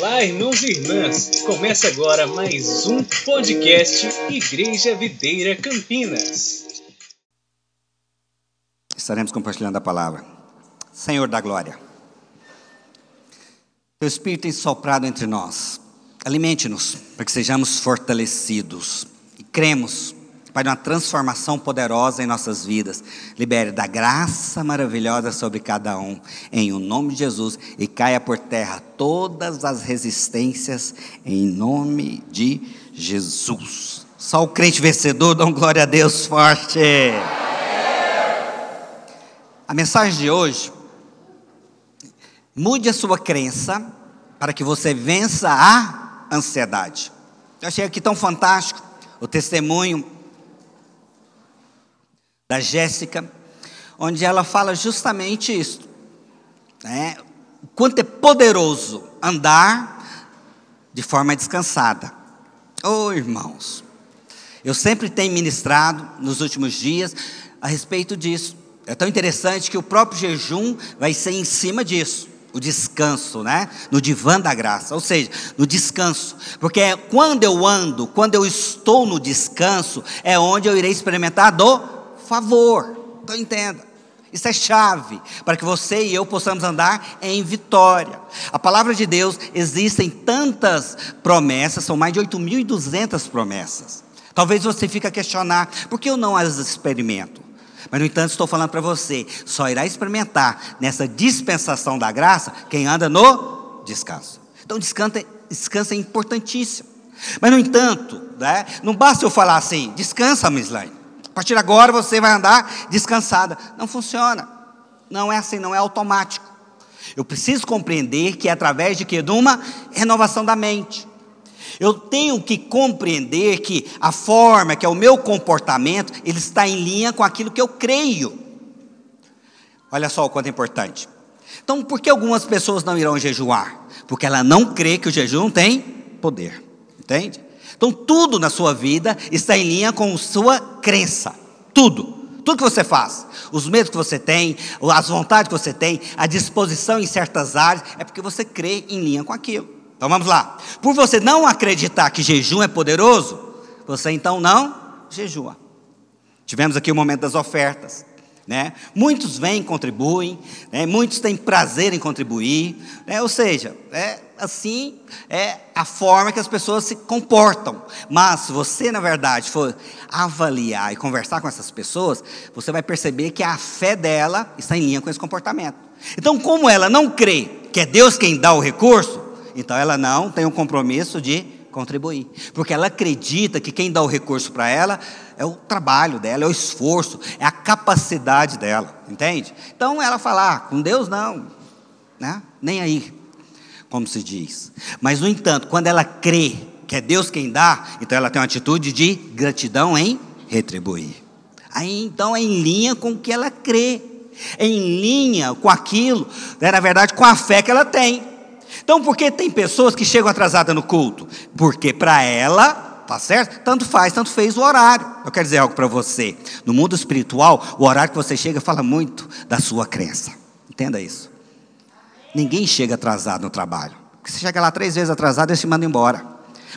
Olá, irmãos e irmãs! Começa agora mais um podcast Igreja Videira Campinas. Estaremos compartilhando a palavra. Senhor da glória, Teu Espírito tem soprado entre nós. Alimente-nos para que sejamos fortalecidos e cremos Pai, uma transformação poderosa em nossas vidas. Libere da graça maravilhosa sobre cada um, em o nome de Jesus, e caia por terra todas as resistências, em nome de Jesus. Só o crente vencedor, um glória a Deus forte. A mensagem de hoje, mude a sua crença para que você vença a ansiedade. Eu achei aqui tão fantástico o testemunho da Jéssica, onde ela fala justamente isso. Né? O quanto é poderoso andar de forma descansada. Oh, irmãos, eu sempre tenho ministrado nos últimos dias a respeito disso. É tão interessante que o próprio jejum vai ser em cima disso o descanso, né? No divã da graça, ou seja, no descanso. Porque quando eu ando, quando eu estou no descanso, é onde eu irei experimentar do favor. Então entenda. Isso é chave para que você e eu possamos andar em vitória. A palavra de Deus existem tantas promessas, são mais de 8.200 promessas. Talvez você fique a questionar, por que eu não as experimento? Mas, no entanto, estou falando para você, só irá experimentar nessa dispensação da graça quem anda no descanso. Então, descanso, é importantíssimo. Mas, no entanto, né, não basta eu falar assim, descansa, Mislaine. Partir de agora você vai andar descansada. Não funciona. Não é assim, não é automático. Eu preciso compreender que é através de que? De uma renovação da mente. Eu tenho que compreender que a forma, que é o meu comportamento, ele está em linha com aquilo que eu creio. Olha só o quanto é importante. Então, por que algumas pessoas não irão jejuar? Porque ela não crê que o jejum tem poder. Entende? Então, tudo na sua vida está em linha com sua crença. Tudo. Tudo que você faz, os medos que você tem, as vontades que você tem, a disposição em certas áreas, é porque você crê em linha com aquilo. Então vamos lá. Por você não acreditar que jejum é poderoso, você então não jejua. Tivemos aqui o momento das ofertas. Né? Muitos vêm e contribuem, né? muitos têm prazer em contribuir, né? ou seja, é assim é a forma que as pessoas se comportam. Mas se você, na verdade, for avaliar e conversar com essas pessoas, você vai perceber que a fé dela está em linha com esse comportamento. Então, como ela não crê que é Deus quem dá o recurso, então ela não tem o compromisso de contribuir, porque ela acredita que quem dá o recurso para ela é o trabalho dela, é o esforço, é a capacidade dela, entende? Então ela fala, ah, com Deus não, né? nem aí, como se diz. Mas no entanto, quando ela crê que é Deus quem dá, então ela tem uma atitude de gratidão em retribuir. Aí então é em linha com o que ela crê, é em linha com aquilo, né, na verdade, com a fé que ela tem. Então, por que tem pessoas que chegam atrasadas no culto? Porque para ela, tá certo? Tanto faz, tanto fez o horário. Eu quero dizer algo para você. No mundo espiritual, o horário que você chega fala muito da sua crença. Entenda isso. Ninguém chega atrasado no trabalho. Porque você chega lá três vezes atrasado, eles te mandam embora.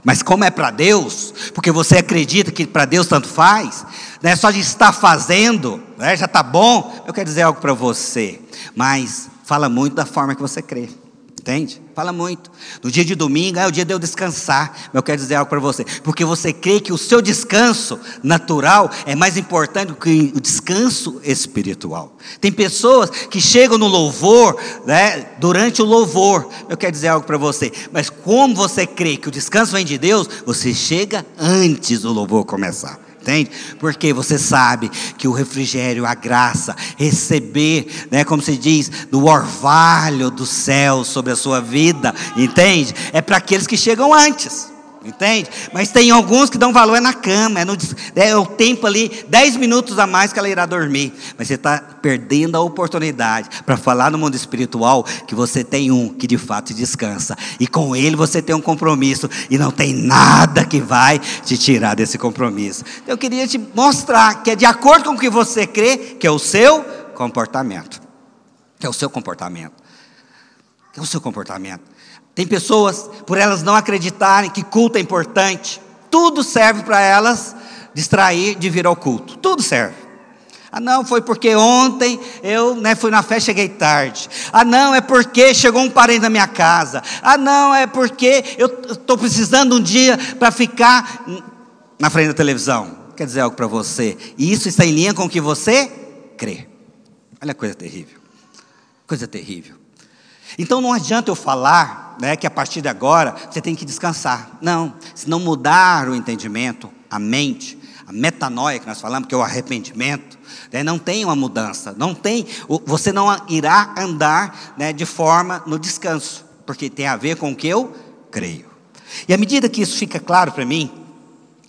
Mas como é para Deus, porque você acredita que para Deus tanto faz, né, só de estar fazendo, né, já está bom, eu quero dizer algo para você. Mas fala muito da forma que você crê. Entende? Fala muito. No dia de domingo é o dia de eu descansar. Mas eu quero dizer algo para você. Porque você crê que o seu descanso natural é mais importante do que o descanso espiritual. Tem pessoas que chegam no louvor, né, durante o louvor. Eu quero dizer algo para você. Mas como você crê que o descanso vem de Deus, você chega antes do louvor começar. Entende? Porque você sabe que o refrigério, a graça, receber, né, como se diz, do orvalho do céu sobre a sua vida, entende? É para aqueles que chegam antes. Entende? Mas tem alguns que dão valor é na cama, é, no, é o tempo ali, 10 minutos a mais que ela irá dormir. Mas você está perdendo a oportunidade para falar no mundo espiritual que você tem um que de fato descansa. E com ele você tem um compromisso. E não tem nada que vai te tirar desse compromisso. Eu queria te mostrar que é de acordo com o que você crê, que é o seu comportamento. Que é o seu comportamento. Que é o seu comportamento. Tem pessoas, por elas não acreditarem que culto é importante, tudo serve para elas distrair de vir ao culto. Tudo serve. Ah, não, foi porque ontem eu né, fui na festa cheguei tarde. Ah, não, é porque chegou um parente na minha casa. Ah, não, é porque eu estou precisando um dia para ficar na frente da televisão. Quer dizer algo para você. E isso está em linha com o que você crê. Olha a coisa terrível. Coisa terrível. Então não adianta eu falar né, que a partir de agora você tem que descansar. Não, se não mudar o entendimento, a mente, a metanoia que nós falamos, que é o arrependimento, né, não tem uma mudança, não tem, você não irá andar né, de forma no descanso, porque tem a ver com o que eu creio. E à medida que isso fica claro para mim,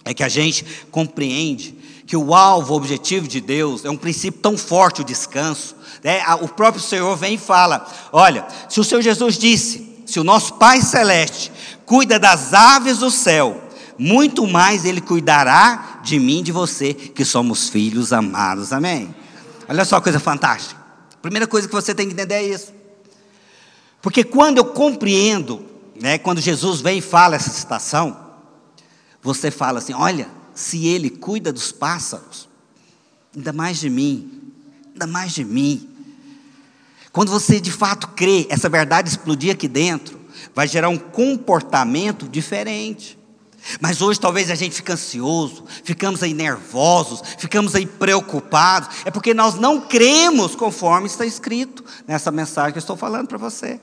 é que a gente compreende que o alvo, o objetivo de Deus é um princípio tão forte, o descanso. Né? O próprio Senhor vem e fala: olha, se o Senhor Jesus disse, se o nosso Pai Celeste cuida das aves do céu, muito mais Ele cuidará de mim e de você, que somos filhos amados. Amém? Olha só a coisa fantástica. Primeira coisa que você tem que entender é isso. Porque quando eu compreendo, né, quando Jesus vem e fala essa citação, você fala assim: olha, se Ele cuida dos pássaros, ainda mais de mim, ainda mais de mim. Quando você de fato crê, essa verdade explodir aqui dentro, vai gerar um comportamento diferente. Mas hoje talvez a gente fique ansioso, ficamos aí nervosos, ficamos aí preocupados, é porque nós não cremos conforme está escrito nessa mensagem que eu estou falando para você.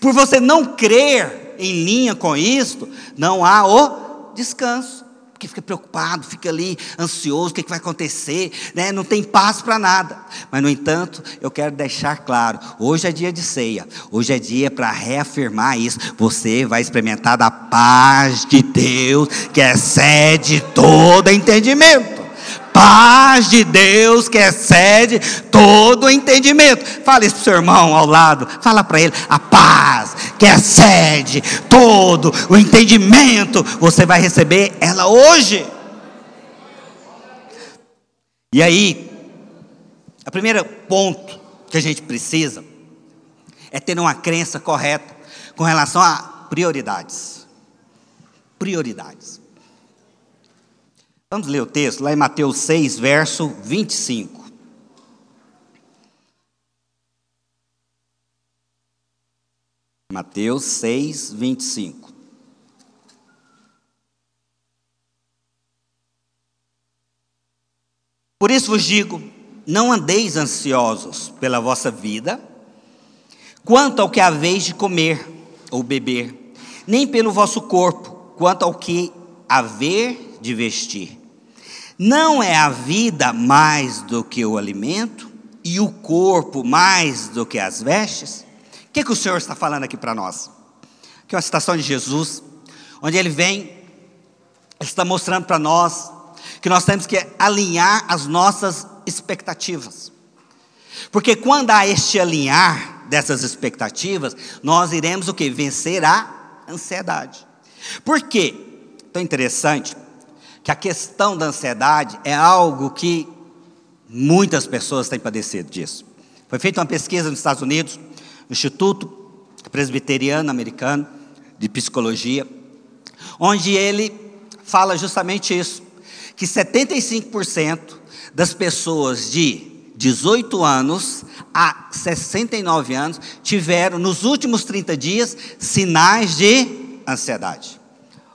Por você não crer em linha com isto, não há o descanso porque fica preocupado, fica ali ansioso, o que, é que vai acontecer, né? não tem paz para nada. Mas, no entanto, eu quero deixar claro: hoje é dia de ceia, hoje é dia para reafirmar isso. Você vai experimentar da paz de Deus, que excede todo entendimento paz de Deus que excede todo entendimento. Fala isso para o seu irmão ao lado, fala para ele, a paz que excede todo o entendimento, você vai receber ela hoje. E aí, o primeiro ponto que a gente precisa é ter uma crença correta com relação a prioridades. Prioridades. Vamos ler o texto lá em Mateus 6, verso 25. Mateus 6, 25. Por isso vos digo: não andeis ansiosos pela vossa vida, quanto ao que haveis de comer ou beber, nem pelo vosso corpo, quanto ao que haver de vestir. Não é a vida mais do que o alimento e o corpo mais do que as vestes? O que, que o Senhor está falando aqui para nós? Que é uma citação de Jesus, onde ele vem, está mostrando para nós que nós temos que alinhar as nossas expectativas. Porque quando há este alinhar dessas expectativas, nós iremos o que? Vencer a ansiedade. Por quê? Tão interessante que a questão da ansiedade é algo que muitas pessoas têm padecido disso. Foi feita uma pesquisa nos Estados Unidos, no Instituto Presbiteriano Americano de Psicologia, onde ele fala justamente isso, que 75% das pessoas de 18 anos a 69 anos tiveram nos últimos 30 dias sinais de ansiedade.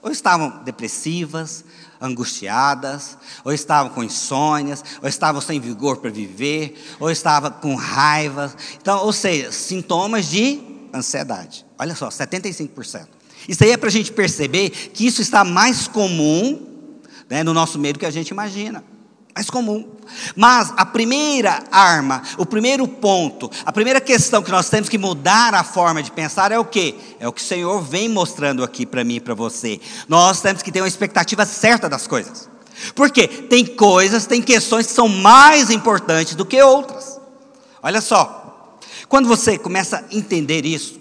Ou estavam depressivas, angustiadas, ou estavam com insônias, ou estavam sem vigor para viver, ou estavam com raiva. Então, ou seja, sintomas de ansiedade. Olha só, 75%. Isso aí é para a gente perceber que isso está mais comum né, no nosso meio do que a gente imagina mais comum. Mas a primeira arma, o primeiro ponto, a primeira questão que nós temos que mudar a forma de pensar é o que? É o que o Senhor vem mostrando aqui para mim e para você. Nós temos que ter uma expectativa certa das coisas. Porque tem coisas, tem questões que são mais importantes do que outras. Olha só, quando você começa a entender isso,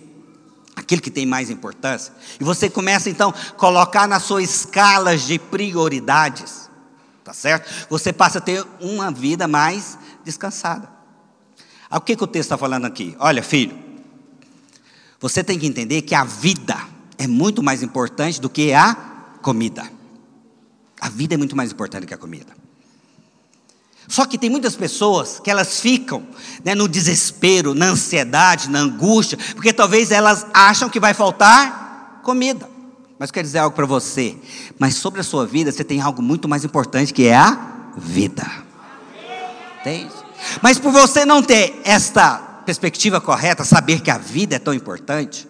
aquilo que tem mais importância, e você começa então a colocar nas suas escalas de prioridades, Tá certo? Você passa a ter uma vida mais descansada. O que, que o texto está falando aqui? Olha, filho, Você tem que entender que a vida é muito mais importante do que a comida. A vida é muito mais importante que a comida. Só que tem muitas pessoas que elas ficam né, no desespero, na ansiedade, na angústia, porque talvez elas acham que vai faltar comida. Mas eu quero dizer algo para você. Mas sobre a sua vida, você tem algo muito mais importante que é a vida. Entende? Mas por você não ter esta perspectiva correta, saber que a vida é tão importante,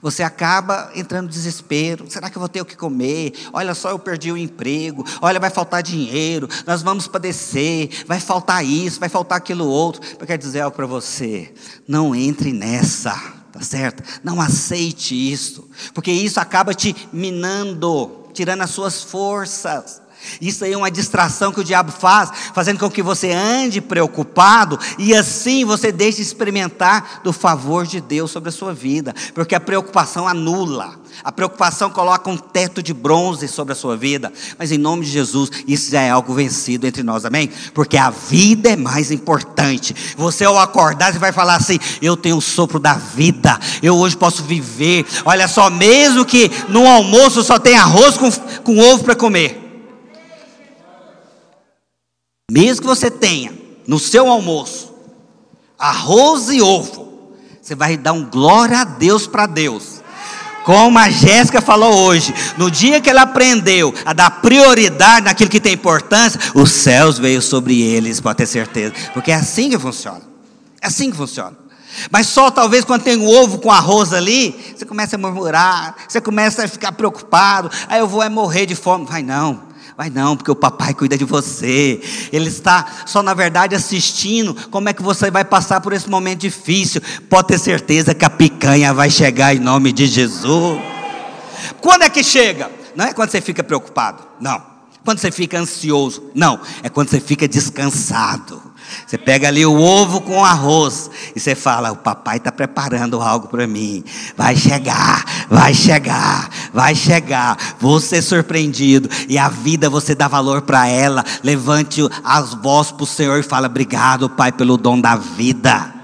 você acaba entrando no desespero. Será que eu vou ter o que comer? Olha só, eu perdi o emprego. Olha, vai faltar dinheiro. Nós vamos padecer. Vai faltar isso, vai faltar aquilo outro. Eu quero dizer algo para você. Não entre nessa, tá certo? Não aceite isso, porque isso acaba te minando, tirando as suas forças. Isso aí é uma distração que o diabo faz, fazendo com que você ande preocupado e assim você deixe de experimentar do favor de Deus sobre a sua vida, porque a preocupação anula, a preocupação coloca um teto de bronze sobre a sua vida, mas em nome de Jesus, isso já é algo vencido entre nós, amém? Porque a vida é mais importante. Você ao acordar, você vai falar assim: Eu tenho o sopro da vida, eu hoje posso viver. Olha só, mesmo que no almoço só tem arroz com, com ovo para comer. Mesmo que você tenha no seu almoço arroz e ovo, você vai dar um glória a Deus para Deus. Como a Jéssica falou hoje, no dia que ela aprendeu a dar prioridade naquilo que tem importância, os céus veio sobre eles, pode ter certeza, porque é assim que funciona. É assim que funciona. Mas só talvez quando tem o ovo com arroz ali, você começa a murmurar, você começa a ficar preocupado, aí eu vou é morrer de fome. Vai não. Vai não, porque o papai cuida de você. Ele está só na verdade assistindo como é que você vai passar por esse momento difícil. Pode ter certeza que a picanha vai chegar em nome de Jesus. Quando é que chega? Não é quando você fica preocupado, não. Quando você fica ansioso, não. É quando você fica descansado. Você pega ali o ovo com arroz e você fala: O papai está preparando algo para mim. Vai chegar, vai chegar, vai chegar. Vou ser surpreendido. E a vida você dá valor para ela. Levante as vozes para o Senhor e fala: Obrigado, Pai, pelo dom da vida.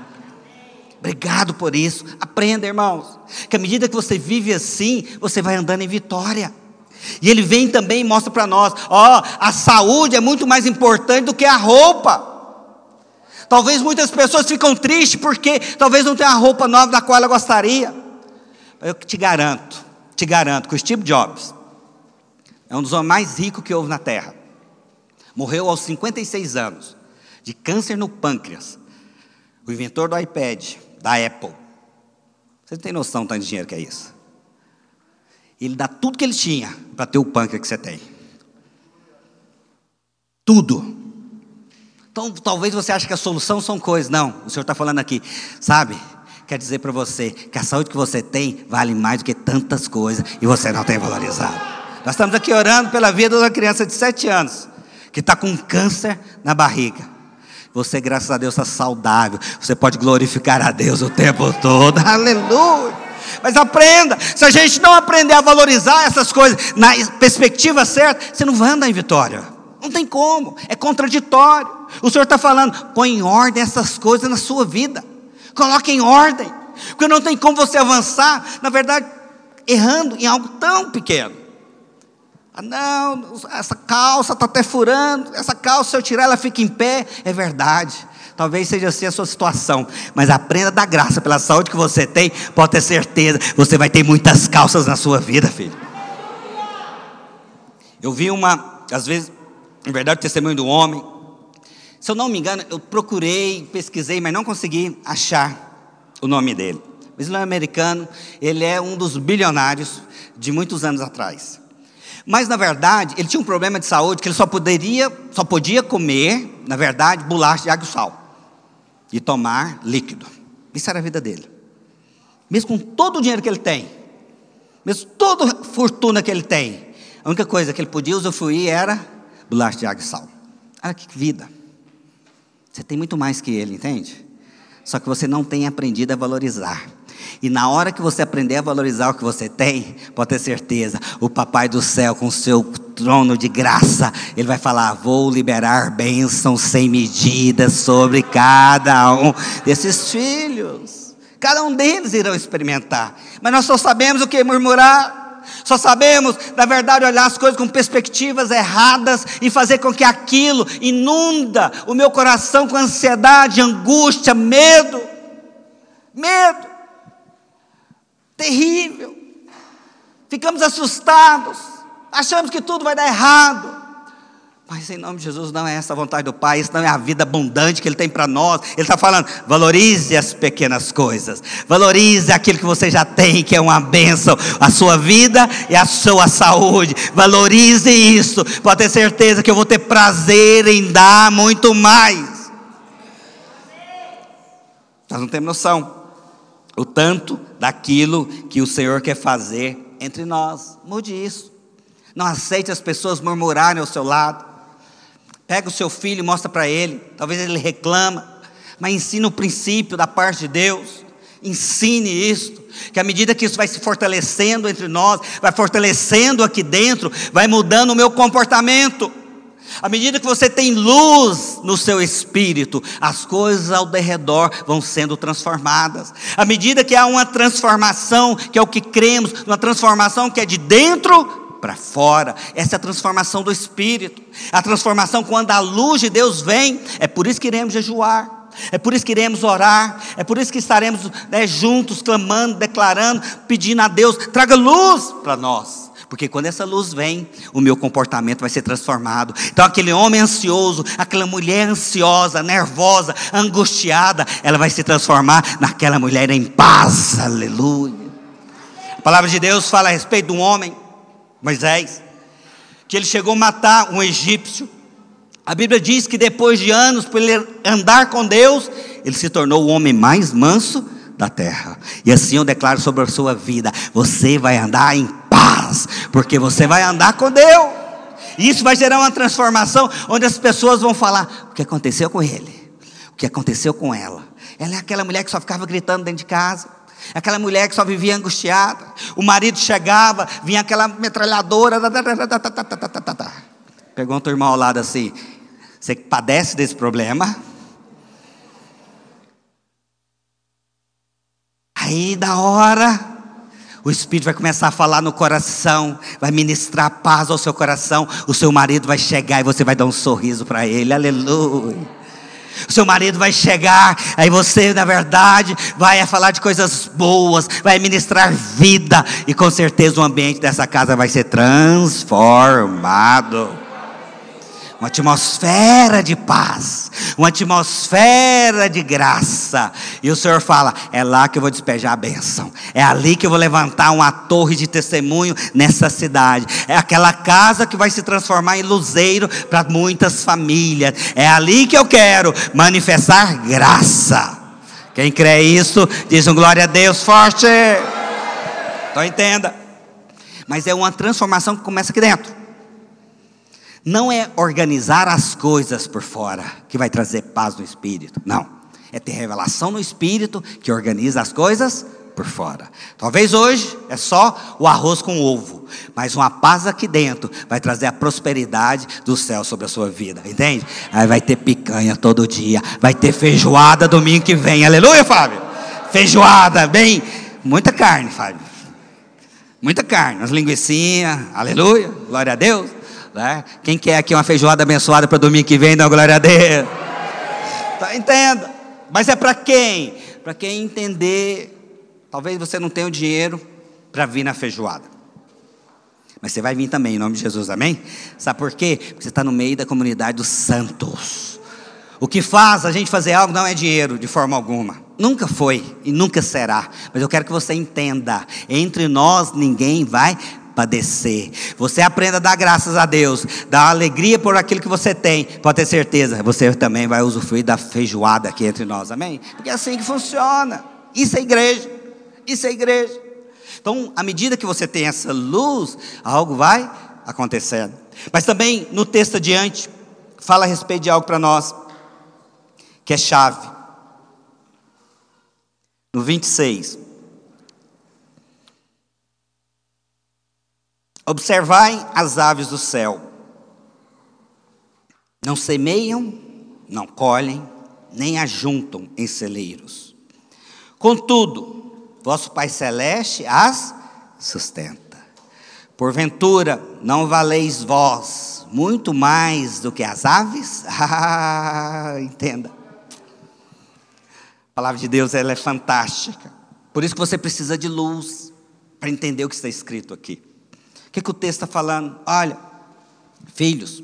Obrigado por isso. Aprenda, irmãos. Que à medida que você vive assim, você vai andando em vitória. E ele vem também e mostra para nós: ó, a saúde é muito mais importante do que a roupa. Talvez muitas pessoas ficam tristes porque talvez não tenha a roupa nova da qual ela gostaria. Eu te garanto, te garanto que o Steve Jobs é um dos homens mais ricos que houve na Terra. Morreu aos 56 anos, de câncer no pâncreas. O inventor do iPad, da Apple. Você não tem noção do tanto de dinheiro que é isso. Ele dá tudo que ele tinha para ter o pâncreas que você tem. Tudo. Então, talvez você ache que a solução são coisas. Não, o Senhor está falando aqui, sabe? Quer dizer para você que a saúde que você tem vale mais do que tantas coisas e você não tem valorizado. Nós estamos aqui orando pela vida de uma criança de sete anos que está com câncer na barriga. Você, graças a Deus, está saudável. Você pode glorificar a Deus o tempo todo. Aleluia. Mas aprenda. Se a gente não aprender a valorizar essas coisas na perspectiva certa, você não vai andar em vitória. Não tem como, é contraditório. O Senhor está falando, põe em ordem essas coisas na sua vida. Coloque em ordem. Porque não tem como você avançar, na verdade, errando em algo tão pequeno. Ah, não, essa calça está até furando, essa calça, se eu tirar, ela fica em pé. É verdade. Talvez seja assim a sua situação, mas aprenda da graça pela saúde que você tem, pode ter certeza, você vai ter muitas calças na sua vida, filho. Eu vi uma, às vezes, em verdade, o testemunho do homem. Se eu não me engano, eu procurei, pesquisei, mas não consegui achar o nome dele. O Islã americano, ele é um dos bilionários de muitos anos atrás. Mas na verdade, ele tinha um problema de saúde que ele só poderia, só podia comer, na verdade, bolacha de água e sal e tomar líquido. Isso era a vida dele. Mesmo com todo o dinheiro que ele tem, mesmo toda a fortuna que ele tem, a única coisa que ele podia usufruir era bolacha de água e sal. Olha que vida. Você tem muito mais que ele, entende? Só que você não tem aprendido a valorizar. E na hora que você aprender a valorizar o que você tem, pode ter certeza, o Papai do céu, com o seu trono de graça, ele vai falar: Vou liberar bênçãos sem medida sobre cada um desses filhos. Cada um deles irão experimentar. Mas nós só sabemos o que murmurar. Só sabemos, na verdade, olhar as coisas com perspectivas erradas e fazer com que aquilo inunda o meu coração com ansiedade, angústia, medo. Medo. Terrível. Ficamos assustados. Achamos que tudo vai dar errado. Mas em nome de Jesus não é essa a vontade do Pai, isso não é a vida abundante que Ele tem para nós. Ele está falando, valorize as pequenas coisas, valorize aquilo que você já tem, que é uma bênção, a sua vida e a sua saúde. Valorize isso, pode ter certeza que eu vou ter prazer em dar muito mais. Nós não temos noção o tanto daquilo que o Senhor quer fazer entre nós. Mude isso. Não aceite as pessoas murmurarem ao seu lado. Pega o seu filho e mostra para ele. Talvez ele reclama, mas ensina o princípio da parte de Deus. Ensine isso, que à medida que isso vai se fortalecendo entre nós, vai fortalecendo aqui dentro, vai mudando o meu comportamento. À medida que você tem luz no seu espírito, as coisas ao derredor vão sendo transformadas. À medida que há uma transformação, que é o que cremos, uma transformação que é de dentro para fora. Essa é a transformação do espírito. A transformação quando a luz de Deus vem, é por isso que iremos jejuar. É por isso que iremos orar, é por isso que estaremos né, juntos, clamando, declarando, pedindo a Deus, traga luz para nós. Porque quando essa luz vem, o meu comportamento vai ser transformado. Então, aquele homem ansioso, aquela mulher ansiosa, nervosa, angustiada, ela vai se transformar naquela mulher em paz. Aleluia. A palavra de Deus fala a respeito de um homem Moisés, que ele chegou a matar um egípcio. A Bíblia diz que depois de anos, por ele andar com Deus, ele se tornou o homem mais manso da terra. E assim eu declaro sobre a sua vida: você vai andar em paz, porque você vai andar com Deus. E isso vai gerar uma transformação onde as pessoas vão falar: o que aconteceu com ele? O que aconteceu com ela? Ela é aquela mulher que só ficava gritando dentro de casa. Aquela mulher que só vivia angustiada. O marido chegava, vinha aquela metralhadora. Pegou teu irmão ao lado assim. Você padece desse problema? Aí, da hora, o Espírito vai começar a falar no coração, vai ministrar paz ao seu coração. O seu marido vai chegar e você vai dar um sorriso para ele. Aleluia. O seu marido vai chegar, aí você, na verdade, vai falar de coisas boas, vai ministrar vida, e com certeza o ambiente dessa casa vai ser transformado uma atmosfera de paz, uma atmosfera de graça. E o Senhor fala: é lá que eu vou despejar a bênção, é ali que eu vou levantar uma torre de testemunho nessa cidade, é aquela casa que vai se transformar em luzeiro para muitas famílias, é ali que eu quero manifestar graça. Quem crê isso, diz um glória a Deus forte. Então entenda. Mas é uma transformação que começa aqui dentro. Não é organizar as coisas por fora que vai trazer paz no espírito. Não. É ter revelação no espírito que organiza as coisas por fora. Talvez hoje é só o arroz com ovo, mas uma paz aqui dentro vai trazer a prosperidade do céu sobre a sua vida, entende? Aí vai ter picanha todo dia, vai ter feijoada domingo que vem, aleluia, Fábio? Feijoada, bem, muita carne, Fábio. Muita carne, as linguiçinhas, aleluia, glória a Deus. Né? Quem quer aqui uma feijoada abençoada para domingo que vem, dá glória a Deus. Tá, entenda. Mas é para quem? Para quem entender. Talvez você não tenha o dinheiro para vir na feijoada. Mas você vai vir também, em nome de Jesus, amém? Sabe por quê? Porque você está no meio da comunidade dos santos. O que faz a gente fazer algo não é dinheiro, de forma alguma. Nunca foi e nunca será. Mas eu quero que você entenda: entre nós ninguém vai padecer. Você aprenda a dar graças a Deus, dar alegria por aquilo que você tem. Pode ter certeza, você também vai usufruir da feijoada aqui entre nós, amém? Porque é assim que funciona. Isso é igreja. Isso é igreja. Então, à medida que você tem essa luz, algo vai acontecendo. Mas também no texto adiante, fala a respeito de algo para nós, que é chave. No 26. Observai as aves do céu. Não semeiam, não colhem, nem ajuntam em celeiros. Contudo, vosso Pai Celeste as sustenta. Porventura, não valeis vós muito mais do que as aves? Ah, entenda. A palavra de Deus ela é fantástica. Por isso que você precisa de luz para entender o que está escrito aqui. Que, que o texto está falando? Olha, filhos,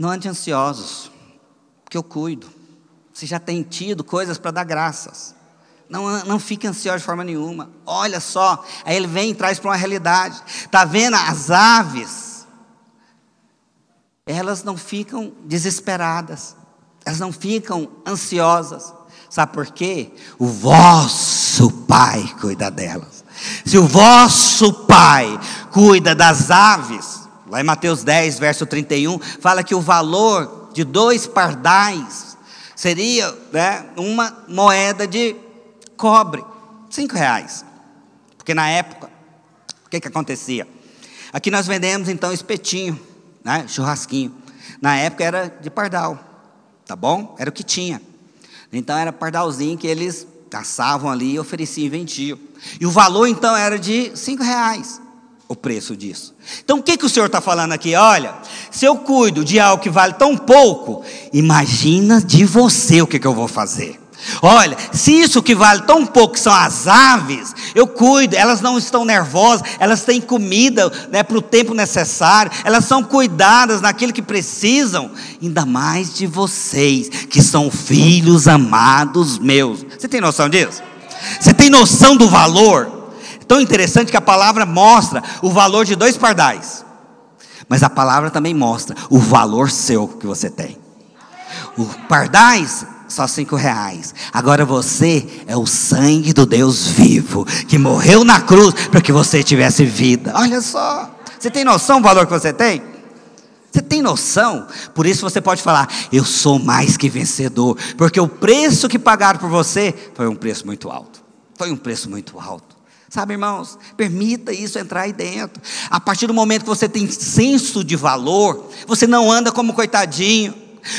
não ande ansiosos, porque eu cuido. Você já tem tido coisas para dar graças. Não, não fique ansioso de forma nenhuma. Olha só. Aí ele vem e traz para uma realidade. Está vendo as aves? Elas não ficam desesperadas. Elas não ficam ansiosas. Sabe por quê? O vosso Pai cuida delas. Se o vosso Pai cuida das aves, lá em Mateus 10, verso 31, fala que o valor de dois pardais seria né, uma moeda de cobre, cinco reais. Porque na época, o que, que acontecia? Aqui nós vendemos então espetinho, né, churrasquinho. Na época era de pardal, tá bom? Era o que tinha. Então era pardalzinho que eles caçavam ali e ofereciam e vendiam. E o valor então era de cinco reais o preço disso. Então o que, que o Senhor está falando aqui? Olha, se eu cuido de algo que vale tão pouco, imagina de você o que, que eu vou fazer. Olha, se isso que vale tão pouco são as aves, eu cuido, elas não estão nervosas, elas têm comida né, para o tempo necessário, elas são cuidadas naquilo que precisam, ainda mais de vocês, que são filhos amados meus. Você tem noção disso? Você tem noção do valor? Tão interessante que a palavra mostra o valor de dois pardais. Mas a palavra também mostra o valor seu que você tem. O pardais só cinco reais. Agora você é o sangue do Deus vivo que morreu na cruz para que você tivesse vida. Olha só. Você tem noção do valor que você tem? Você tem noção? Por isso você pode falar: Eu sou mais que vencedor, porque o preço que pagaram por você foi um preço muito alto. Foi um preço muito alto. Sabe, irmãos, permita isso entrar aí dentro. A partir do momento que você tem senso de valor, você não anda como coitadinho,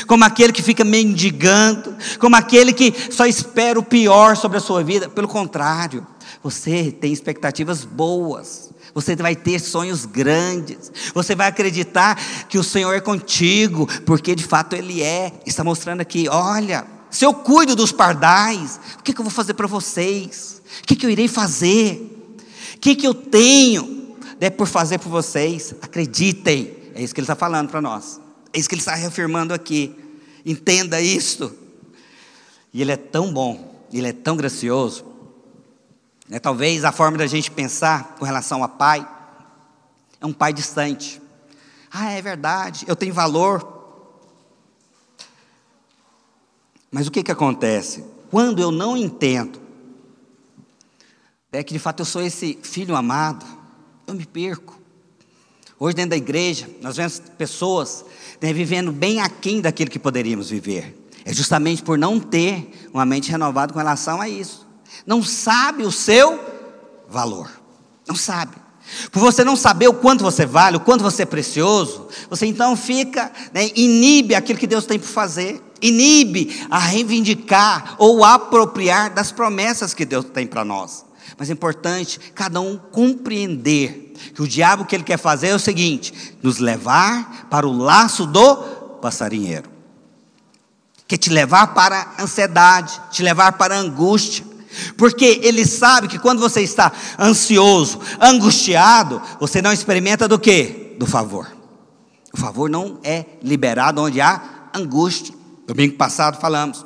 como aquele que fica mendigando, como aquele que só espera o pior sobre a sua vida. Pelo contrário, você tem expectativas boas. Você vai ter sonhos grandes. Você vai acreditar que o Senhor é contigo, porque de fato Ele é. Está mostrando aqui: olha, se eu cuido dos pardais, o que, que eu vou fazer para vocês? O que, que eu irei fazer? O que, que eu tenho né, por fazer por vocês? Acreditem, é isso que ele está falando para nós. É isso que ele está reafirmando aqui. Entenda isto. E ele é tão bom, ele é tão gracioso. Né, talvez a forma da gente pensar com relação a pai é um pai distante. Ah, é verdade, eu tenho valor. Mas o que, que acontece? Quando eu não entendo é que de fato eu sou esse filho amado, eu me perco. Hoje, dentro da igreja, nós vemos pessoas né, vivendo bem aquém daquilo que poderíamos viver. É justamente por não ter uma mente renovada com relação a isso. Não sabe o seu valor. Não sabe. Por você não saber o quanto você vale, o quanto você é precioso, você então fica, né, inibe aquilo que Deus tem por fazer, inibe a reivindicar ou apropriar das promessas que Deus tem para nós. Mas é importante cada um compreender que o diabo que ele quer fazer é o seguinte: nos levar para o laço do passarinheiro. Quer te levar para a ansiedade, te levar para a angústia. Porque ele sabe que quando você está ansioso, angustiado, você não experimenta do que? Do favor. O favor não é liberado onde há angústia. Domingo passado falamos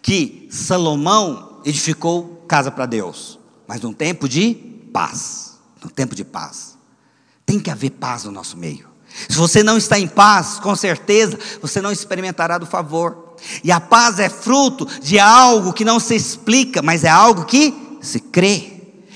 que Salomão edificou casa para Deus mas num tempo de paz. Num tempo de paz. Tem que haver paz no nosso meio. Se você não está em paz, com certeza você não experimentará do favor. E a paz é fruto de algo que não se explica, mas é algo que se crê.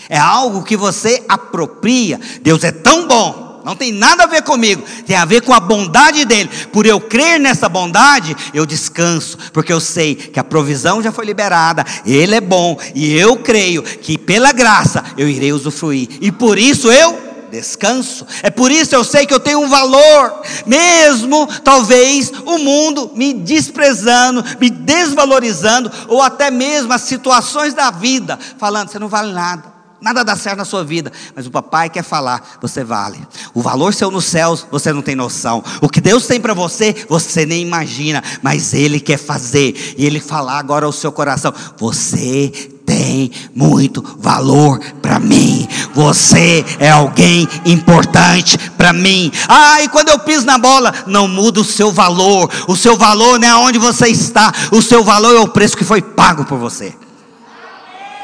É algo que você apropria. Deus é tão bom não tem nada a ver comigo, tem a ver com a bondade dele. Por eu crer nessa bondade, eu descanso, porque eu sei que a provisão já foi liberada, ele é bom, e eu creio que pela graça eu irei usufruir, e por isso eu descanso. É por isso eu sei que eu tenho um valor, mesmo talvez o mundo me desprezando, me desvalorizando, ou até mesmo as situações da vida, falando: você não vale nada. Nada dá certo na sua vida, mas o papai quer falar, você vale. O valor seu nos céus, você não tem noção. O que Deus tem para você, você nem imagina, mas Ele quer fazer. E Ele falar agora ao seu coração: você tem muito valor para mim. Você é alguém importante para mim. Ah, e quando eu piso na bola, não muda o seu valor. O seu valor não é onde você está. O seu valor é o preço que foi pago por você.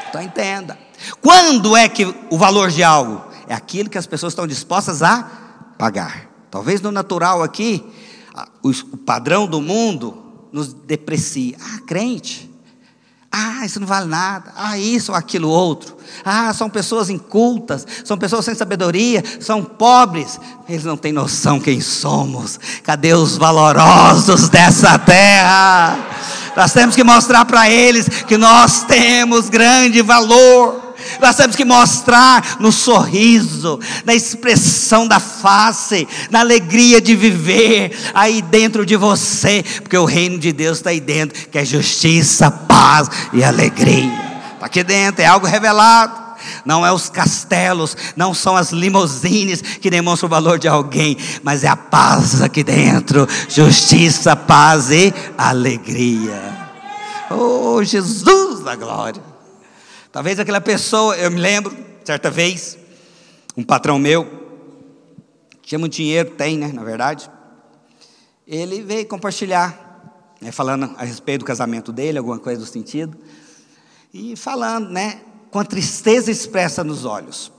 Então entenda. Quando é que o valor de algo? É aquilo que as pessoas estão dispostas a pagar. Talvez no natural aqui, o padrão do mundo nos deprecia. Ah, crente. Ah, isso não vale nada. Ah, isso ou aquilo outro. Ah, são pessoas incultas, são pessoas sem sabedoria, são pobres. Eles não têm noção quem somos. Cadê os valorosos dessa terra? Nós temos que mostrar para eles que nós temos grande valor. Nós temos que mostrar no sorriso, na expressão da face, na alegria de viver aí dentro de você, porque o reino de Deus está aí dentro, que é justiça, paz e alegria. Está aqui dentro, é algo revelado. Não é os castelos, não são as limousines que demonstram o valor de alguém, mas é a paz aqui dentro, justiça, paz e alegria. Oh, Jesus da glória. Talvez aquela pessoa, eu me lembro, certa vez, um patrão meu, tinha muito dinheiro, tem, né, na verdade. Ele veio compartilhar, né, falando a respeito do casamento dele, alguma coisa do sentido, e falando, né, com a tristeza expressa nos olhos,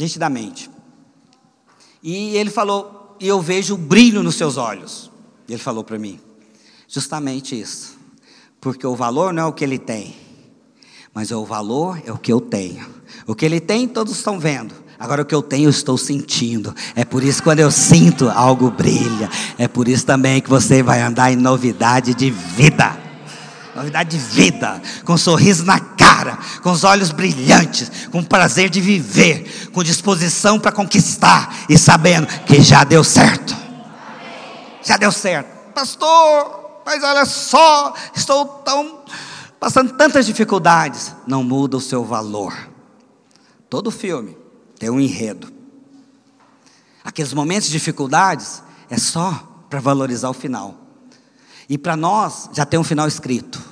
nitidamente. E ele falou, e eu vejo o brilho nos seus olhos. Ele falou para mim, justamente isso, porque o valor não é o que ele tem, mas o valor é o que eu tenho. O que ele tem, todos estão vendo. Agora o que eu tenho, eu estou sentindo. É por isso que quando eu sinto, algo brilha. É por isso também que você vai andar em novidade de vida. Novidade de vida, com um sorriso na cara, com os olhos brilhantes, com prazer de viver, com disposição para conquistar e sabendo que já deu certo. Já deu certo. Pastor, mas olha só, estou tão passando tantas dificuldades, não muda o seu valor. Todo filme tem um enredo. Aqueles momentos de dificuldades é só para valorizar o final. E para nós já tem um final escrito.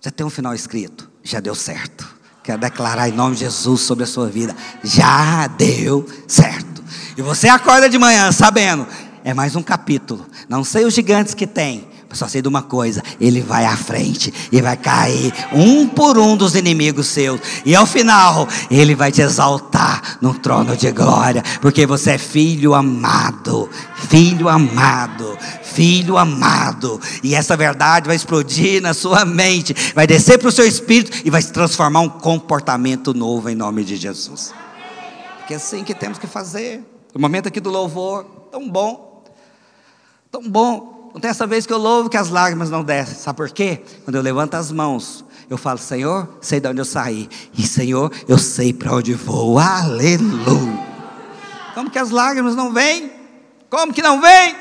Já tem um final escrito. Já deu certo. Quero declarar em nome de Jesus sobre a sua vida. Já deu certo. E você acorda de manhã sabendo, é mais um capítulo. Não sei os gigantes que tem, só sei de uma coisa: ele vai à frente e vai cair um por um dos inimigos seus, e ao final, ele vai te exaltar no trono de glória, porque você é filho amado, filho amado, filho amado, e essa verdade vai explodir na sua mente, vai descer para o seu espírito e vai se transformar um comportamento novo em nome de Jesus. Porque é assim que temos que fazer. O momento aqui do louvor, tão bom, tão bom. Não tem essa vez que eu louvo que as lágrimas não descem. Sabe por quê? Quando eu levanto as mãos, eu falo, Senhor, sei de onde eu saí. E Senhor, eu sei para onde vou. Aleluia. Como que as lágrimas não vêm? Como que não vêm?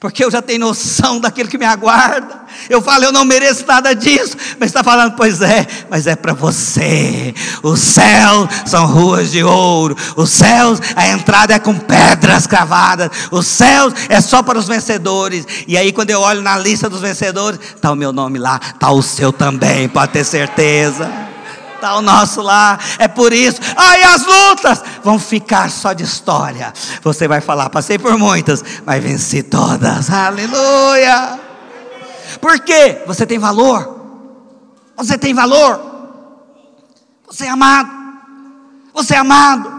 Porque eu já tenho noção daquilo que me aguarda. Eu falo, eu não mereço nada disso, mas está falando, pois é, mas é para você. Os céus são ruas de ouro, os céus, a entrada é com pedras cravadas, os céus é só para os vencedores. E aí, quando eu olho na lista dos vencedores, está o meu nome lá, está o seu também, pode ter certeza está o nosso lá. É por isso. Aí as lutas vão ficar só de história. Você vai falar, passei por muitas, mas venci todas. Aleluia. Por quê? Você tem valor. Você tem valor. Você é amado. Você é amado.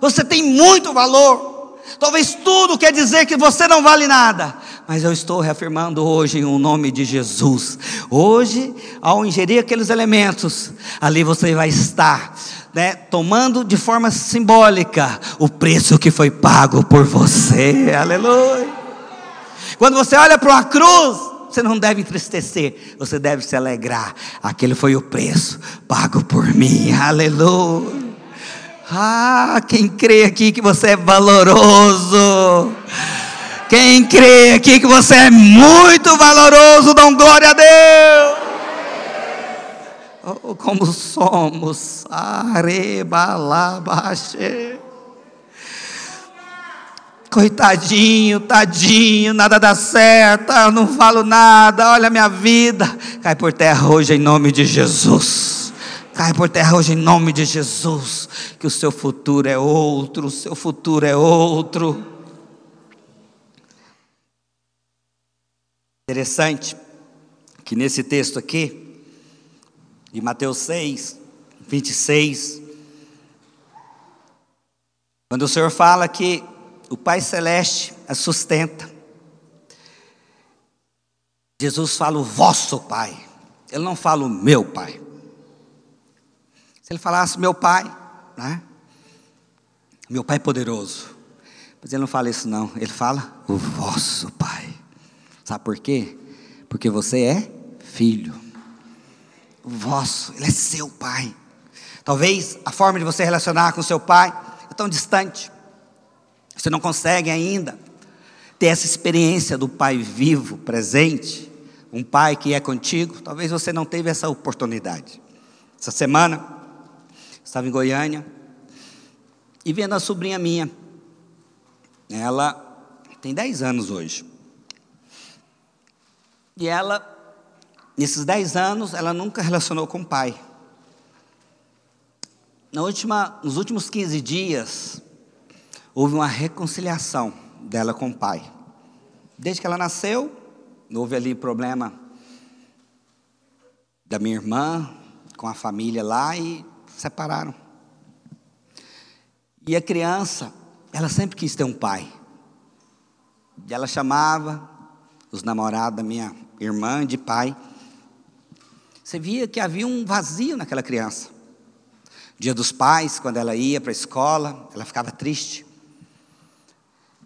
Você tem muito valor. Talvez tudo quer dizer que você não vale nada mas eu estou reafirmando hoje em um nome de Jesus. Hoje, ao ingerir aqueles elementos, ali você vai estar né, tomando de forma simbólica o preço que foi pago por você. Aleluia. Quando você olha para uma cruz, você não deve entristecer, você deve se alegrar. Aquele foi o preço pago por mim. Aleluia. Ah, quem crê aqui que você é valoroso. Quem crê aqui que você é muito valoroso, dá glória a Deus. Oh, como somos. Arebalabaxe. Coitadinho, tadinho, nada dá certo, eu não falo nada, olha a minha vida. Cai por terra hoje em nome de Jesus. Cai por terra hoje em nome de Jesus. Que o seu futuro é outro, o seu futuro é outro. Interessante que nesse texto aqui, de Mateus 6, 26, quando o Senhor fala que o Pai Celeste a sustenta. Jesus fala o vosso Pai, ele não fala o meu Pai. Se ele falasse meu Pai, né? Meu Pai poderoso. Mas ele não fala isso, não. Ele fala o vosso Pai. Sabe por quê? Porque você é filho. O vosso, ele é seu Pai. Talvez a forma de você relacionar com seu Pai é tão distante. Você não consegue ainda ter essa experiência do Pai vivo, presente, um Pai que é contigo. Talvez você não teve essa oportunidade. Essa semana, estava em Goiânia e vendo a sobrinha minha. Ela tem 10 anos hoje. E ela, nesses 10 anos, ela nunca relacionou com o pai. Na última, nos últimos 15 dias, houve uma reconciliação dela com o pai. Desde que ela nasceu, houve ali problema da minha irmã com a família lá e separaram. E a criança, ela sempre quis ter um pai. E ela chamava os namorados da minha irmã de pai. Você via que havia um vazio naquela criança. Dia dos pais, quando ela ia para a escola, ela ficava triste.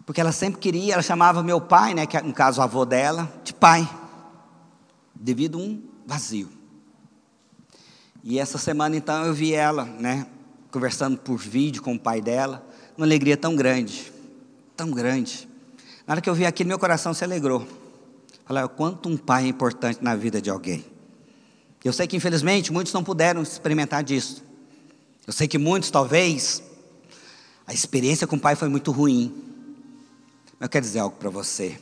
Porque ela sempre queria, ela chamava meu pai, né, que é, no caso o avô dela, de pai, devido a um vazio. E essa semana então eu vi ela, né, conversando por vídeo com o pai dela, uma alegria tão grande, tão grande. Na hora que eu vi aquilo, meu coração se alegrou. Falei, o quanto um pai é importante na vida de alguém. Eu sei que infelizmente muitos não puderam experimentar disso. Eu sei que muitos talvez a experiência com o pai foi muito ruim. Eu quero dizer algo para você.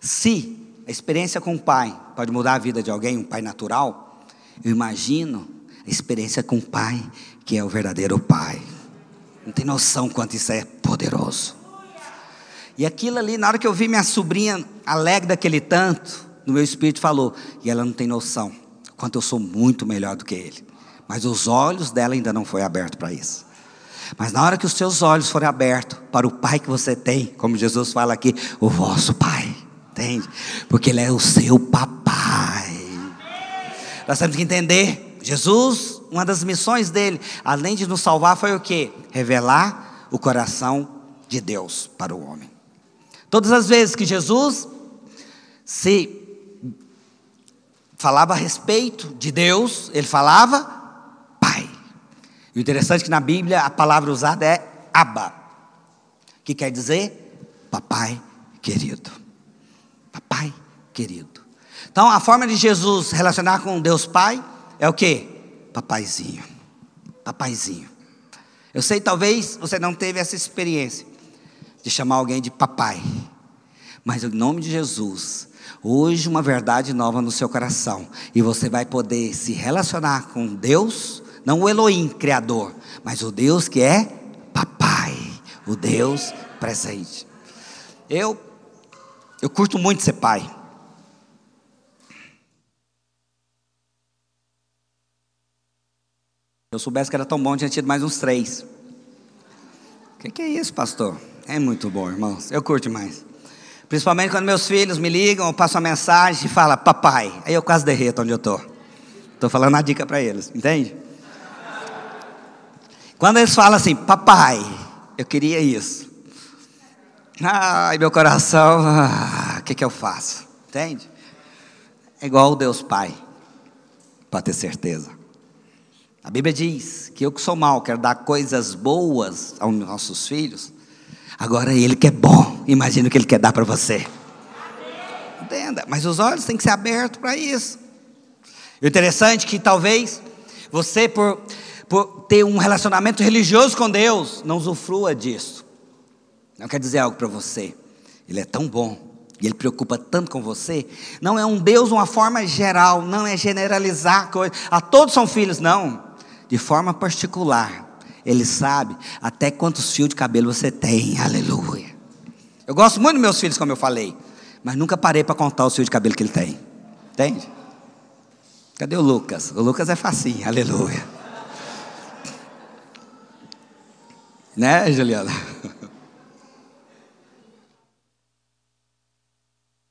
Se a experiência com o pai pode mudar a vida de alguém, um pai natural, eu imagino a experiência com o pai, que é o verdadeiro pai. Não tem noção quanto isso é poderoso. E aquilo ali, na hora que eu vi minha sobrinha alegre daquele tanto, no meu espírito falou, e ela não tem noção quanto eu sou muito melhor do que ele. Mas os olhos dela ainda não foi aberto para isso. Mas na hora que os seus olhos forem abertos para o Pai que você tem, como Jesus fala aqui, o vosso Pai, entende? Porque Ele é o seu papai. Nós temos que entender, Jesus, uma das missões dele, além de nos salvar, foi o que? Revelar o coração de Deus para o homem. Todas as vezes que Jesus se falava a respeito de Deus, ele falava e o interessante é que na Bíblia a palavra usada é Abba, que quer dizer papai querido. Papai querido. Então a forma de Jesus relacionar com Deus Pai é o que? Papaizinho. Papaizinho. Eu sei, talvez você não teve essa experiência de chamar alguém de papai, mas em nome de Jesus, hoje uma verdade nova no seu coração, e você vai poder se relacionar com Deus não o Elohim, Criador, mas o Deus que é Papai, o Deus presente. Eu, eu curto muito ser pai. Se eu soubesse que era tão bom, tinha tido mais uns três. O que, que é isso, pastor? É muito bom, irmãos. Eu curto mais. Principalmente quando meus filhos me ligam, eu passo uma mensagem e falam, papai. Aí eu quase derreto onde eu estou. Estou falando a dica para eles, entende? Quando eles falam assim, papai, eu queria isso. Ai, meu coração, o ah, que, que eu faço? Entende? É igual o Deus Pai, para ter certeza. A Bíblia diz que eu que sou mal quero dar coisas boas aos nossos filhos. Agora ele que é bom, imagina o que ele quer dar para você. Entenda, mas os olhos têm que ser abertos para isso. O interessante é que talvez você, por, por ter um relacionamento religioso com Deus, não usufrua disso. Não quer dizer algo para você. Ele é tão bom e Ele preocupa tanto com você, não é um Deus uma forma geral, não é generalizar a todos são filhos, não, de forma particular, Ele sabe até quantos fios de cabelo você tem, aleluia. Eu gosto muito dos meus filhos, como eu falei, mas nunca parei para contar os fios de cabelo que ele tem, entende? Cadê o Lucas? O Lucas é facinho, aleluia. Né, Juliana?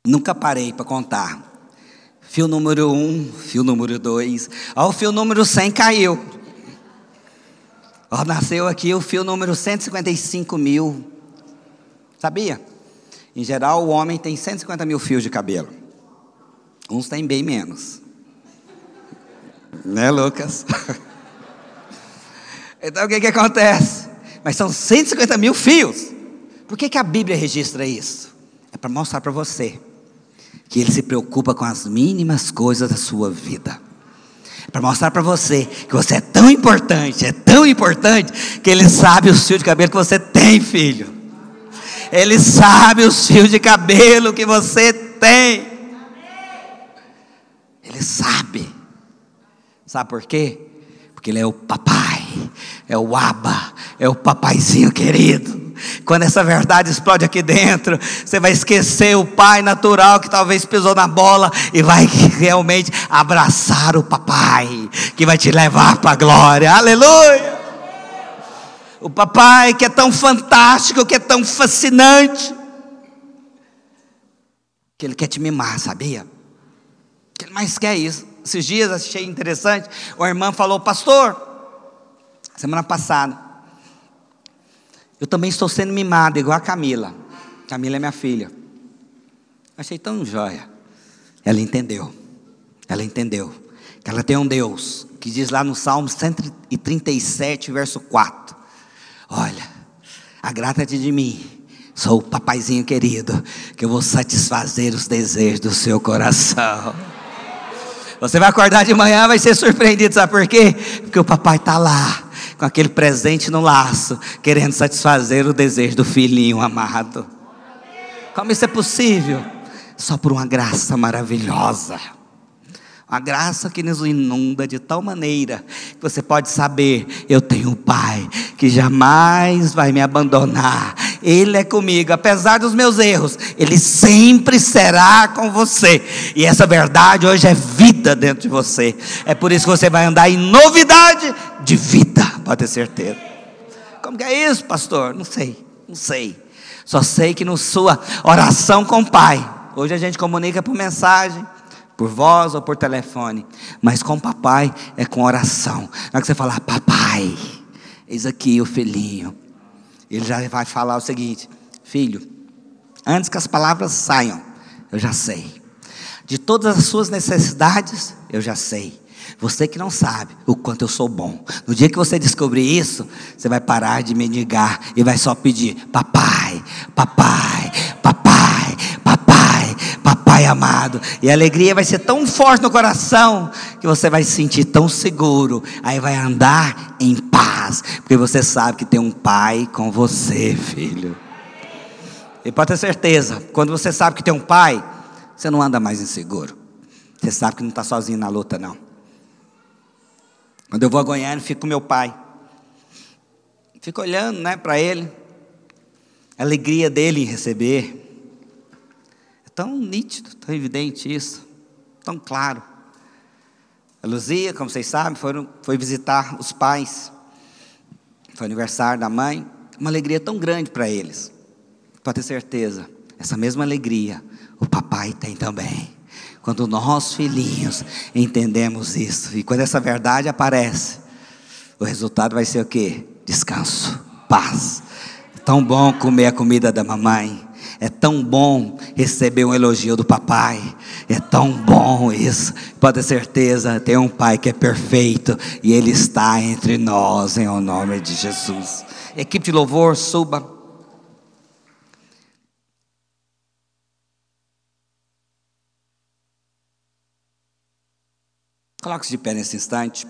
Nunca parei para contar. Fio número um, fio número dois. Ó, o fio número 100 caiu. Ó, nasceu aqui o fio número 155 mil. Sabia? Em geral, o homem tem 150 mil fios de cabelo. Uns têm bem menos. Né, Lucas? então, o que, que acontece? Mas são 150 mil fios. Por que, que a Bíblia registra isso? É para mostrar para você que Ele se preocupa com as mínimas coisas da sua vida. Para mostrar para você que você é tão importante, é tão importante, que Ele sabe os fios de cabelo que você tem, filho. Ele sabe os fios de cabelo que você tem. Ele sabe. Sabe por quê? Porque Ele é o papai, é o aba, é o papaizinho querido. Quando essa verdade explode aqui dentro, você vai esquecer o pai natural que talvez pisou na bola e vai realmente abraçar o papai, que vai te levar para a glória. Aleluia! O papai que é tão fantástico, que é tão fascinante, que ele quer te mimar, sabia? Que ele mais quer isso. Esses dias achei interessante, uma irmã falou, pastor, semana passada, eu também estou sendo mimada, igual a Camila. Camila é minha filha. Achei tão joia. Ela entendeu. Ela entendeu. Que ela tem um Deus que diz lá no Salmo 137, verso 4. Olha, agrada-te de mim. Sou o papaizinho querido, que eu vou satisfazer os desejos do seu coração. Você vai acordar de manhã, vai ser surpreendido, sabe por quê? Porque o papai está lá com aquele presente no laço, querendo satisfazer o desejo do filhinho amado. Como isso é possível? Só por uma graça maravilhosa. Uma graça que nos inunda de tal maneira que você pode saber: eu tenho um Pai que jamais vai me abandonar. Ele é comigo, apesar dos meus erros, Ele sempre será com você. E essa verdade hoje é vida dentro de você. É por isso que você vai andar em novidade de vida, pode ter certeza. Como que é isso, pastor? Não sei, não sei. Só sei que na sua oração com o Pai, hoje a gente comunica por mensagem por voz ou por telefone, mas com papai é com oração. Na hora que você falar, papai, eis aqui o filhinho, ele já vai falar o seguinte: filho, antes que as palavras saiam, eu já sei. De todas as suas necessidades, eu já sei. Você que não sabe o quanto eu sou bom. No dia que você descobrir isso, você vai parar de mendigar e vai só pedir: Papai, papai, papai, papai, papai amado. E a alegria vai ser tão forte no coração que você vai se sentir tão seguro. Aí vai andar em paz, porque você sabe que tem um pai com você, filho. E pode ter certeza, quando você sabe que tem um pai, você não anda mais inseguro. Você sabe que não está sozinho na luta, não. Quando eu vou a Goiânia, fico com meu pai. Fico olhando né, para ele. A alegria dele em receber. É tão nítido, tão evidente isso. Tão claro. A Luzia, como vocês sabem, foram, foi visitar os pais. Foi aniversário da mãe. Uma alegria tão grande para eles. Pode ter certeza. Essa mesma alegria o papai tem também. Quando nós, filhinhos, entendemos isso. E quando essa verdade aparece, o resultado vai ser o quê? Descanso, paz. É tão bom comer a comida da mamãe. É tão bom receber um elogio do papai. É tão bom isso. Pode ter certeza, tem um Pai que é perfeito e Ele está entre nós, em o nome de Jesus. Equipe de louvor, suba. Coloque-se de pé nesse instante.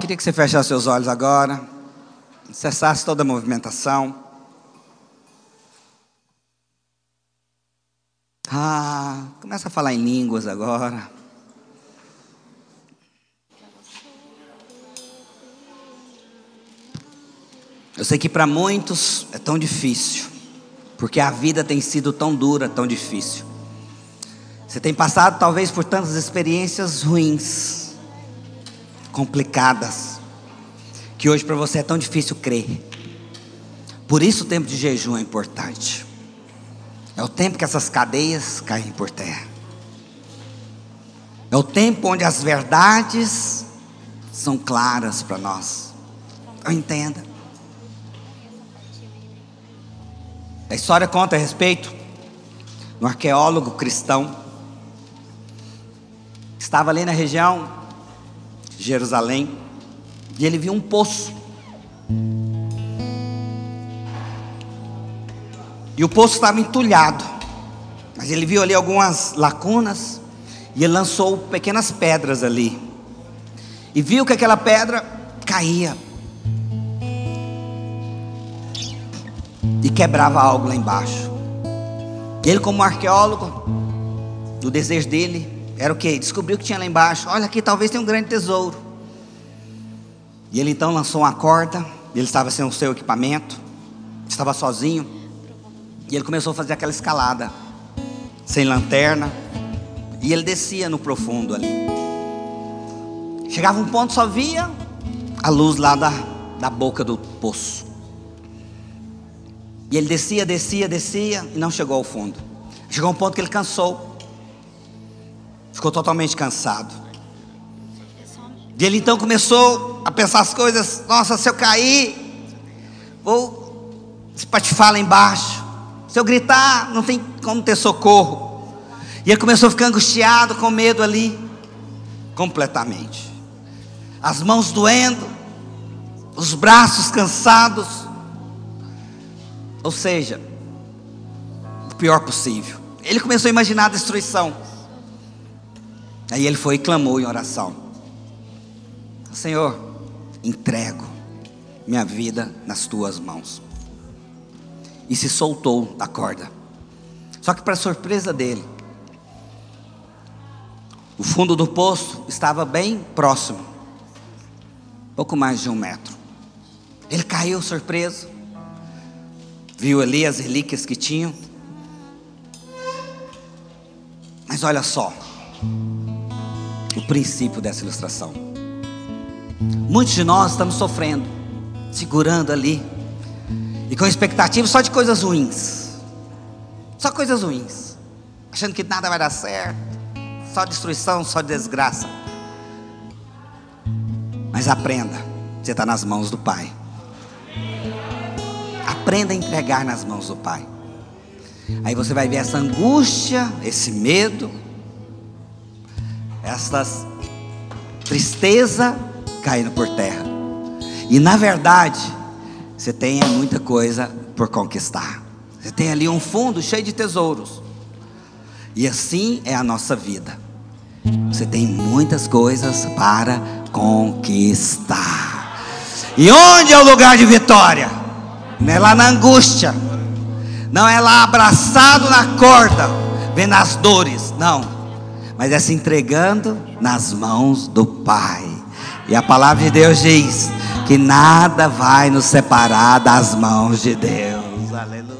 Queria que você fechasse seus olhos agora, cessasse toda a movimentação. Ah, começa a falar em línguas agora. Eu sei que para muitos é tão difícil, porque a vida tem sido tão dura, tão difícil. Você tem passado talvez por tantas experiências ruins, complicadas, que hoje para você é tão difícil crer. Por isso o tempo de jejum é importante. É o tempo que essas cadeias caem por terra. É o tempo onde as verdades são claras para nós. Então, entenda. A história conta a respeito de um arqueólogo cristão que estava ali na região de Jerusalém e ele viu um poço E o poço estava entulhado. Mas ele viu ali algumas lacunas e ele lançou pequenas pedras ali. E viu que aquela pedra caía. E quebrava algo lá embaixo. Ele, como arqueólogo, o desejo dele era o que? Descobriu que tinha lá embaixo. Olha aqui, talvez tenha um grande tesouro. E ele então lançou uma corda. Ele estava sem o seu equipamento. Estava sozinho. E ele começou a fazer aquela escalada, sem lanterna, e ele descia no profundo ali. Chegava um ponto, só via a luz lá da, da boca do poço. E ele descia, descia, descia, e não chegou ao fundo. Chegou um ponto que ele cansou, ficou totalmente cansado. E ele então começou a pensar as coisas: nossa, se eu cair, vou espatifar lá embaixo. Se eu gritar, não tem como ter socorro. E ele começou a ficar angustiado, com medo ali, completamente. As mãos doendo, os braços cansados. Ou seja, o pior possível. Ele começou a imaginar a destruição. Aí ele foi e clamou em oração: Senhor, entrego minha vida nas tuas mãos e se soltou da corda. Só que, para surpresa dele, o fundo do poço estava bem próximo, pouco mais de um metro. Ele caiu surpreso, viu ali as relíquias que tinham. Mas olha só, o princípio dessa ilustração. Muitos de nós estamos sofrendo, segurando ali e com expectativa só de coisas ruins. Só coisas ruins. Achando que nada vai dar certo. Só destruição, só desgraça. Mas aprenda. Você está nas mãos do Pai. Aprenda a entregar nas mãos do Pai. Aí você vai ver essa angústia, esse medo, essas tristeza caindo por terra. E na verdade, você tem muita coisa por conquistar. Você tem ali um fundo cheio de tesouros. E assim é a nossa vida. Você tem muitas coisas para conquistar. E onde é o lugar de vitória? Não é lá na angústia. Não é lá abraçado na corda, vendo as dores. Não. Mas é se entregando nas mãos do Pai. E a palavra de Deus diz: que nada vai nos separar das mãos de Deus. Aleluia.